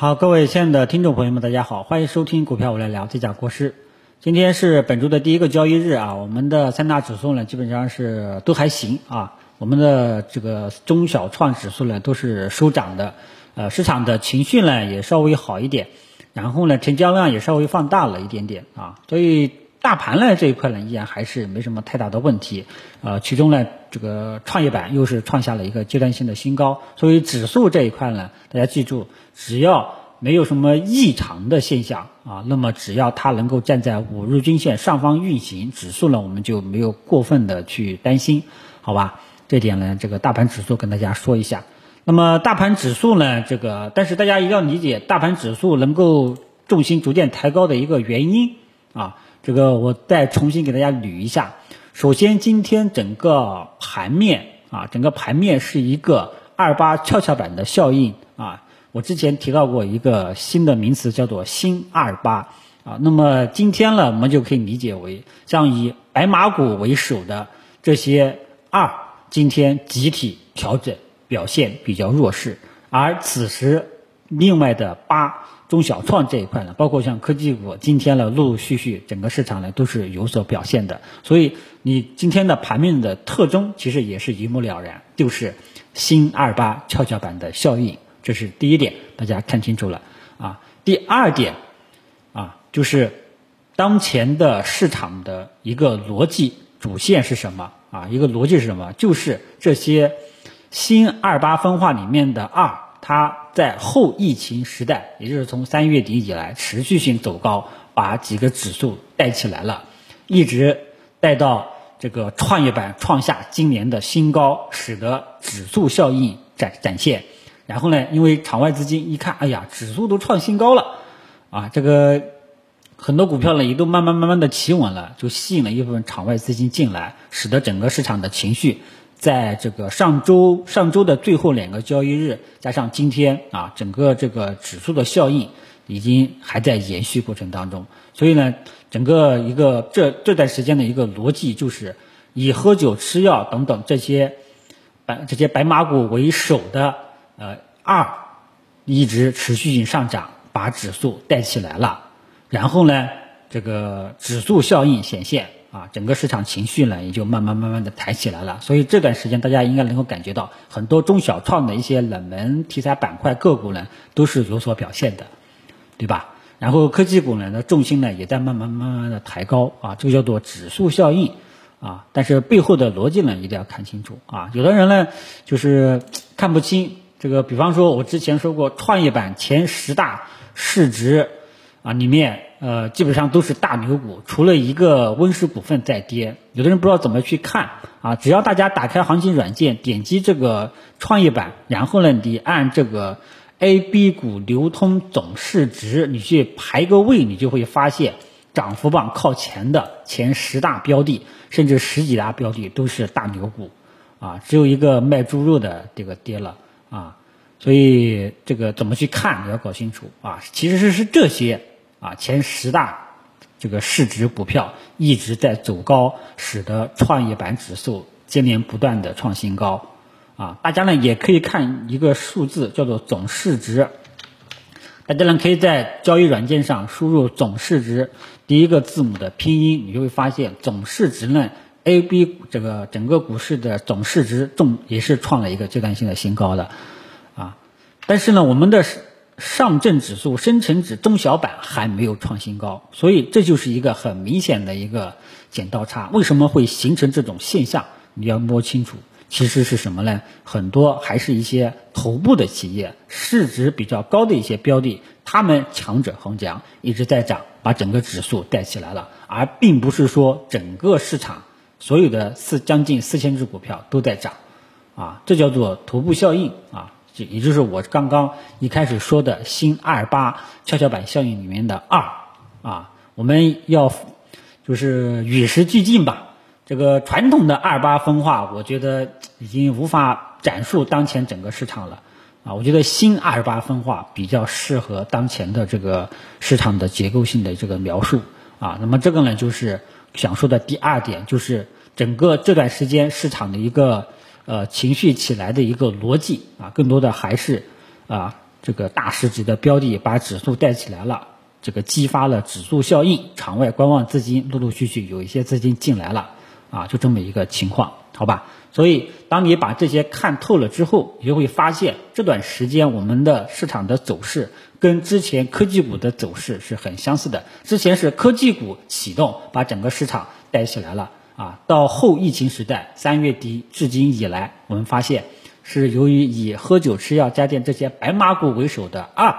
好，各位亲爱的听众朋友们，大家好，欢迎收听股票我来聊，这讲国师。今天是本周的第一个交易日啊，我们的三大指数呢基本上是都还行啊，我们的这个中小创指数呢都是收涨的，呃，市场的情绪呢也稍微好一点，然后呢成交量也稍微放大了一点点啊，所以。大盘呢这一块呢依然还是没什么太大的问题，呃，其中呢这个创业板又是创下了一个阶段性的新高，所以指数这一块呢，大家记住，只要没有什么异常的现象啊，那么只要它能够站在五日均线上方运行，指数呢我们就没有过分的去担心，好吧？这点呢，这个大盘指数跟大家说一下。那么大盘指数呢，这个但是大家一定要理解，大盘指数能够重心逐渐抬高的一个原因啊。这个我再重新给大家捋一下。首先，今天整个盘面啊，整个盘面是一个二八跷跷板的效应啊。我之前提到过一个新的名词，叫做新二八啊。那么今天呢，我们就可以理解为，像以白马股为首的这些二，今天集体调整，表现比较弱势，而此时另外的八。中小创这一块呢，包括像科技股，今天呢陆陆续续整个市场呢都是有所表现的，所以你今天的盘面的特征其实也是一目了然，就是新二八跷跷板的效应，这是第一点，大家看清楚了啊。第二点啊，就是当前的市场的一个逻辑主线是什么啊？一个逻辑是什么？就是这些新二八分化里面的二。它在后疫情时代，也就是从三月底以来持续性走高，把几个指数带起来了，一直带到这个创业板创下今年的新高，使得指数效应展展现。然后呢，因为场外资金一看，哎呀，指数都创新高了，啊，这个很多股票呢也都慢慢慢慢的企稳了，就吸引了一部分场外资金进来，使得整个市场的情绪。在这个上周上周的最后两个交易日，加上今天啊，整个这个指数的效应已经还在延续过程当中。所以呢，整个一个这这段时间的一个逻辑就是以喝酒、吃药等等这些白这些白马股为首的呃二一直持续性上涨，把指数带起来了。然后呢，这个指数效应显现。啊，整个市场情绪呢也就慢慢慢慢的抬起来了，所以这段时间大家应该能够感觉到，很多中小创的一些冷门题材板块个股呢都是有所表现的，对吧？然后科技股呢的重心呢也在慢慢慢慢的抬高啊，这个叫做指数效应啊，但是背后的逻辑呢一定要看清楚啊，有的人呢就是看不清这个，比方说我之前说过创业板前十大市值啊里面。呃，基本上都是大牛股，除了一个温氏股份在跌。有的人不知道怎么去看啊，只要大家打开行情软件，点击这个创业板，然后呢，你按这个 A、B 股流通总市值，你去排个位，你就会发现涨幅榜靠前的前十大标的，甚至十几大标的都是大牛股，啊，只有一个卖猪肉的这个跌了啊，所以这个怎么去看你要搞清楚啊，其实是是这些。啊，前十大这个市值股票一直在走高，使得创业板指数接连不断的创新高。啊，大家呢也可以看一个数字，叫做总市值。大家呢可以在交易软件上输入总市值第一个字母的拼音，你就会发现总市值呢，A、B 这个整个股市的总市值总也是创了一个阶段性的新高的。啊，但是呢，我们的上证指数、深成指、中小板还没有创新高，所以这就是一个很明显的一个剪刀差。为什么会形成这种现象？你要摸清楚，其实是什么呢？很多还是一些头部的企业，市值比较高的一些标的，他们强者恒强，一直在涨，把整个指数带起来了，而并不是说整个市场所有的四将近四千只股票都在涨，啊，这叫做头部效应啊。也就是我刚刚一开始说的新二八跷跷板效应里面的二啊，我们要就是与时俱进吧。这个传统的二八分化，我觉得已经无法展述当前整个市场了啊。我觉得新二八分化比较适合当前的这个市场的结构性的这个描述啊。那么这个呢，就是想说的第二点，就是整个这段时间市场的一个。呃，情绪起来的一个逻辑啊，更多的还是啊这个大市值的标的把指数带起来了，这个激发了指数效应，场外观望资金陆陆续续有一些资金进来了，啊，就这么一个情况，好吧？所以当你把这些看透了之后，你就会发现这段时间我们的市场的走势跟之前科技股的走势是很相似的。之前是科技股启动，把整个市场带起来了，啊，到后疫情时代三月底至今以来，我们发现。是由于以喝酒、吃药、家电这些白马股为首的二，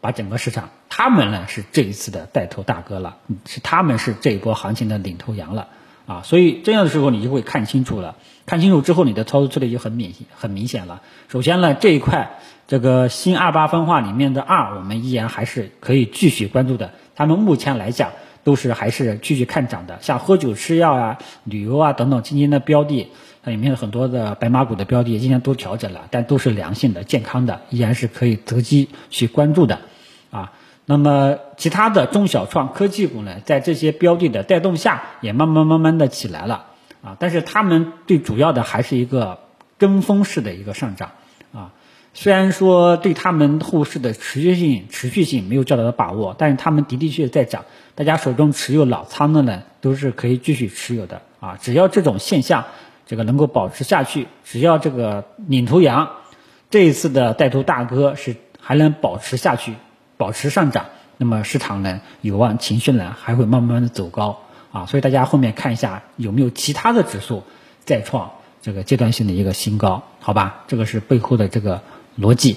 把整个市场，他们呢是这一次的带头大哥了，是他们是这一波行情的领头羊了啊！所以这样的时候你就会看清楚了，看清楚之后你的操作策略就很明很明显了。首先呢，这一块这个新二八分化里面的二，我们依然还是可以继续关注的。他们目前来讲都是还是继续看涨的，像喝酒、吃药啊、旅游啊等等今天的标的。它里面很多的白马股的标的今天都调整了，但都是良性的、健康的，依然是可以择机去关注的，啊。那么其他的中小创科技股呢，在这些标的的带动下，也慢慢慢慢的起来了，啊。但是他们最主要的还是一个跟风式的一个上涨，虽然说对他们后市的持续性、持续性没有较大的把握，但是他们的的确确在涨。大家手中持有老仓的呢，都是可以继续持有的，啊。只要这种现象。这个能够保持下去，只要这个领头羊这一次的带头大哥是还能保持下去，保持上涨，那么市场呢有望情绪呢还会慢慢的走高啊，所以大家后面看一下有没有其他的指数再创这个阶段性的一个新高，好吧？这个是背后的这个逻辑。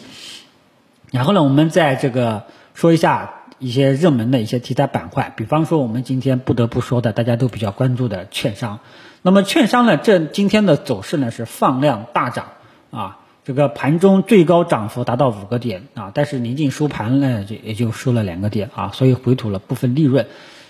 然后呢，我们在这个说一下一些热门的一些题材板块，比方说我们今天不得不说的，大家都比较关注的券商。那么券商呢，这今天的走势呢是放量大涨啊，这个盘中最高涨幅达到五个点啊，但是临近收盘呢，就也就收了两个点啊，所以回吐了部分利润。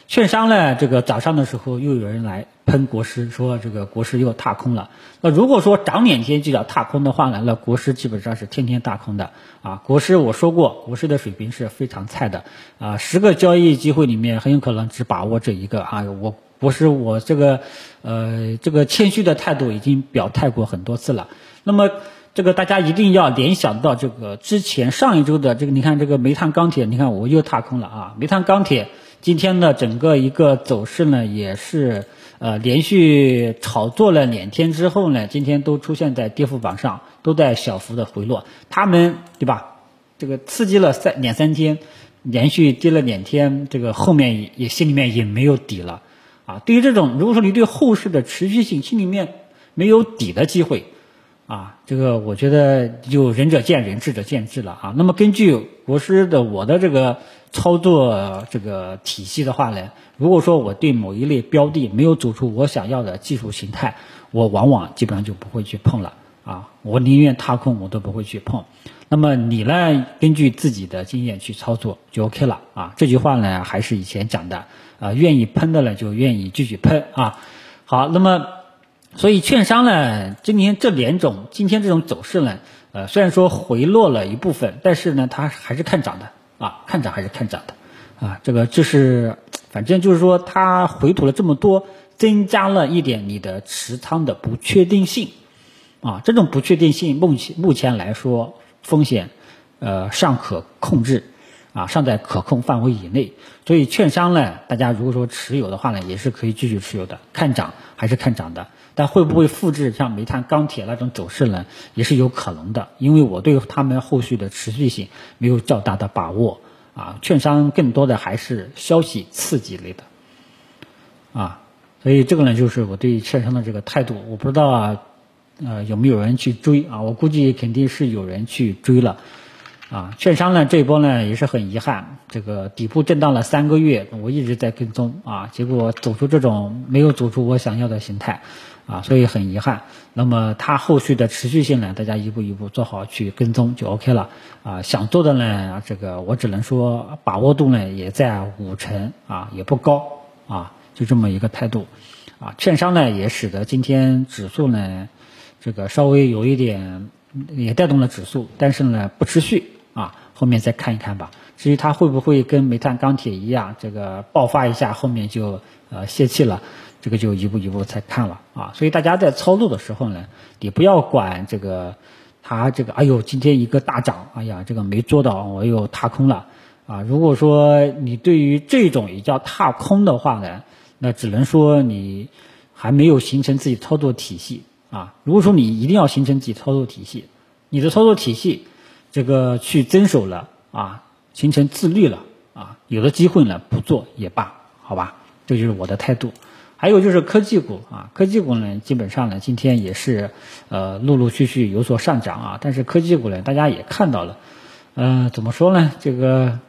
券商呢，这个早上的时候又有人来喷国师，说这个国师又踏空了。那如果说涨两天就叫踏空的话呢，那国师基本上是天天踏空的啊。国师我说过，国师的水平是非常菜的啊，十个交易机会里面很有可能只把握这一个啊，我。不是我这个，呃，这个谦虚的态度已经表态过很多次了。那么，这个大家一定要联想到这个之前上一周的这个，你看这个煤炭钢铁，你看我又踏空了啊！煤炭钢铁今天的整个一个走势呢，也是呃连续炒作了两天之后呢，今天都出现在跌幅榜上，都在小幅的回落。他们对吧？这个刺激了三两三天，连续跌了两天，这个后面也心里面也没有底了。啊，对于这种，如果说你对后市的持续性心里面没有底的机会，啊，这个我觉得就仁者见仁，智者见智了啊。那么根据国师的我的这个操作这个体系的话呢，如果说我对某一类标的没有走出我想要的技术形态，我往往基本上就不会去碰了啊。我宁愿踏空，我都不会去碰。那么你呢，根据自己的经验去操作就 OK 了啊。这句话呢，还是以前讲的。啊，愿意喷的呢，就愿意继续喷啊。好，那么，所以券商呢，今年这两种今天这种走势呢，呃，虽然说回落了一部分，但是呢，它还是看涨的啊，看涨还是看涨的啊。这个就是，反正就是说，它回吐了这么多，增加了一点你的持仓的不确定性啊。这种不确定性目前目前来说，风险呃尚可控制。啊，尚在可控范围以内，所以券商呢，大家如果说持有的话呢，也是可以继续持有的，看涨还是看涨的，但会不会复制像煤炭、钢铁那种走势呢？也是有可能的，因为我对他们后续的持续性没有较大的把握啊。券商更多的还是消息刺激类的啊，所以这个呢，就是我对券商的这个态度。我不知道啊，呃，有没有人去追啊？我估计肯定是有人去追了。啊，券商呢这一波呢也是很遗憾，这个底部震荡了三个月，我一直在跟踪啊，结果走出这种没有走出我想要的形态，啊，所以很遗憾。那么它后续的持续性呢，大家一步一步做好去跟踪就 OK 了。啊，想做的呢，这个我只能说把握度呢也在五成啊，也不高啊，就这么一个态度。啊，券商呢也使得今天指数呢这个稍微有一点也带动了指数，但是呢不持续。后面再看一看吧。至于它会不会跟煤炭、钢铁一样，这个爆发一下，后面就呃泄气了，这个就一步一步再看了啊。所以大家在操作的时候呢，你不要管这个它这个哎呦今天一个大涨，哎呀这个没做到，我又踏空了啊。如果说你对于这种也叫踏空的话呢，那只能说你还没有形成自己操作体系啊。如果说你一定要形成自己操作体系，你的操作体系这个去遵守了啊，形成自律了啊，有的机会呢不做也罢，好吧，这就是我的态度。还有就是科技股啊，科技股呢，基本上呢，今天也是，呃，陆陆续续有所上涨啊。但是科技股呢，大家也看到了，嗯，怎么说呢？这个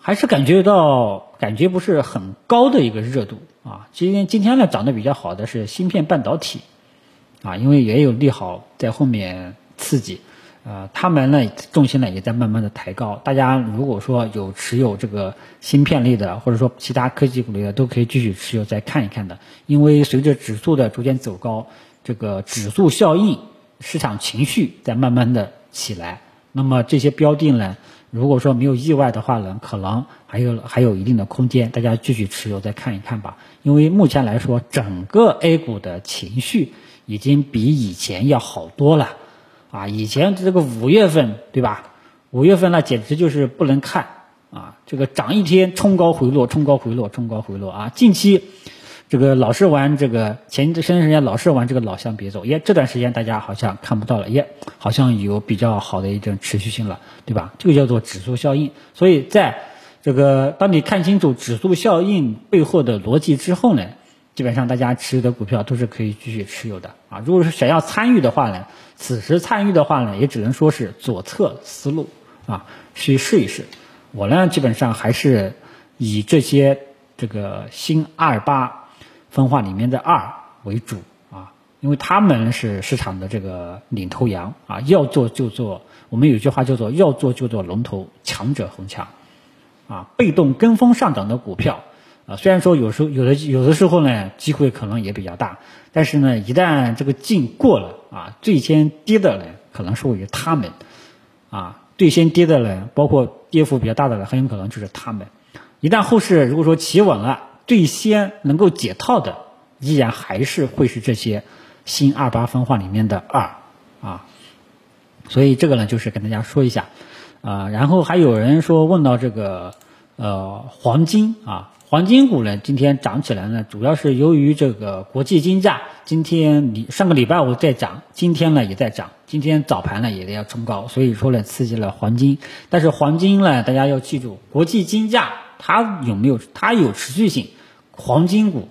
还是感觉到感觉不是很高的一个热度啊。今天今天呢，涨得比较好的是芯片半导体，啊，因为也有利好在后面刺激。呃，他们呢重心呢也在慢慢的抬高。大家如果说有持有这个芯片类的，或者说其他科技股类的，都可以继续持有再看一看的。因为随着指数的逐渐走高，这个指数效应、市场情绪在慢慢的起来。那么这些标的呢，如果说没有意外的话呢，可能还有还有一定的空间，大家继续持有再看一看吧。因为目前来说，整个 A 股的情绪已经比以前要好多了。啊，以前这个五月份对吧？五月份那简直就是不能看啊！这个涨一天冲高回落，冲高回落，冲高回落啊！近期这个老是玩这个前一段时间老是玩这个老乡别走，耶，这段时间大家好像看不到了，耶，好像有比较好的一种持续性了，对吧？这个叫做指数效应。所以在这个当你看清楚指数效应背后的逻辑之后呢？基本上大家持有的股票都是可以继续持有的啊。如果是想要参与的话呢，此时参与的话呢，也只能说是左侧思路啊，去试一试。我呢，基本上还是以这些这个新二八分化里面的二为主啊，因为他们是市场的这个领头羊啊，要做就做。我们有句话叫做“要做就做龙头，强者恒强”，啊，被动跟风上涨的股票。啊，虽然说有时候有的有的时候呢，机会可能也比较大，但是呢，一旦这个劲过了啊，最先跌的呢，可能是位于他们，啊，最先跌的呢，包括跌幅比较大的呢，很有可能就是他们。一旦后市如果说企稳了，最先能够解套的，依然还是会是这些新二八分化里面的二啊。所以这个呢，就是跟大家说一下啊。然后还有人说问到这个呃黄金啊。黄金股呢，今天涨起来呢，主要是由于这个国际金价今天礼上个礼拜五在涨，今天呢也在涨，今天早盘呢也要冲高，所以说呢刺激了黄金。但是黄金呢，大家要记住，国际金价它有没有它有持续性，黄金股、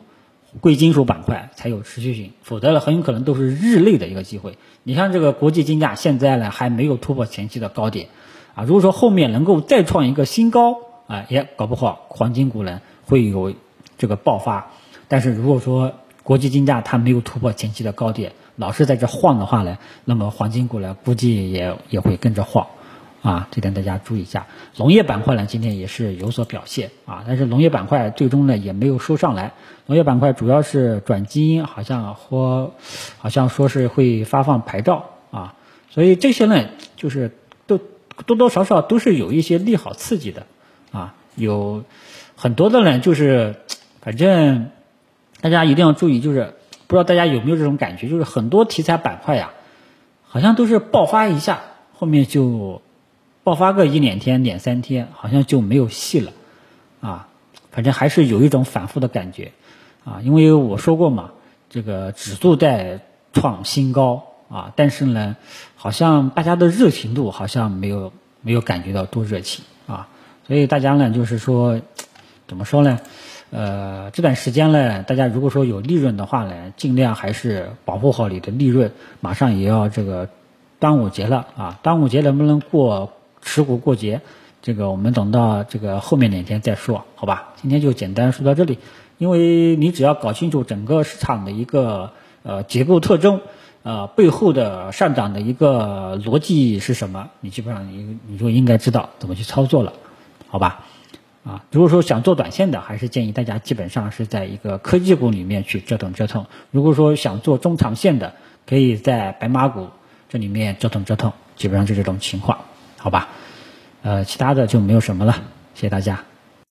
贵金属板块才有持续性，否则呢很有可能都是日内的一个机会。你像这个国际金价现在呢还没有突破前期的高点，啊，如果说后面能够再创一个新高，啊，也搞不好黄金股呢。会有这个爆发，但是如果说国际金价它没有突破前期的高点，老是在这晃的话呢，那么黄金股呢估计也也会跟着晃，啊，这点大家注意一下。农业板块呢今天也是有所表现啊，但是农业板块最终呢也没有收上来。农业板块主要是转基因，好像或好像说是会发放牌照啊，所以这些呢就是都多多少少都是有一些利好刺激的啊，有。很多的人就是，反正大家一定要注意，就是不知道大家有没有这种感觉，就是很多题材板块呀，好像都是爆发一下，后面就爆发个一两天、两三天，好像就没有戏了，啊，反正还是有一种反复的感觉，啊，因为我说过嘛，这个指数在创新高啊，但是呢，好像大家的热情度好像没有没有感觉到多热情啊，所以大家呢就是说。怎么说呢？呃，这段时间呢，大家如果说有利润的话呢，尽量还是保护好你的利润。马上也要这个端午节了啊，端午节能不能过持股过节？这个我们等到这个后面两天再说，好吧？今天就简单说到这里。因为你只要搞清楚整个市场的一个呃结构特征，呃背后的上涨的一个逻辑是什么，你基本上你你就应该知道怎么去操作了，好吧？啊，如果说想做短线的，还是建议大家基本上是在一个科技股里面去折腾折腾。如果说想做中长线的，可以在白马股这里面折腾折腾，基本上就这种情况，好吧？呃，其他的就没有什么了，谢谢大家。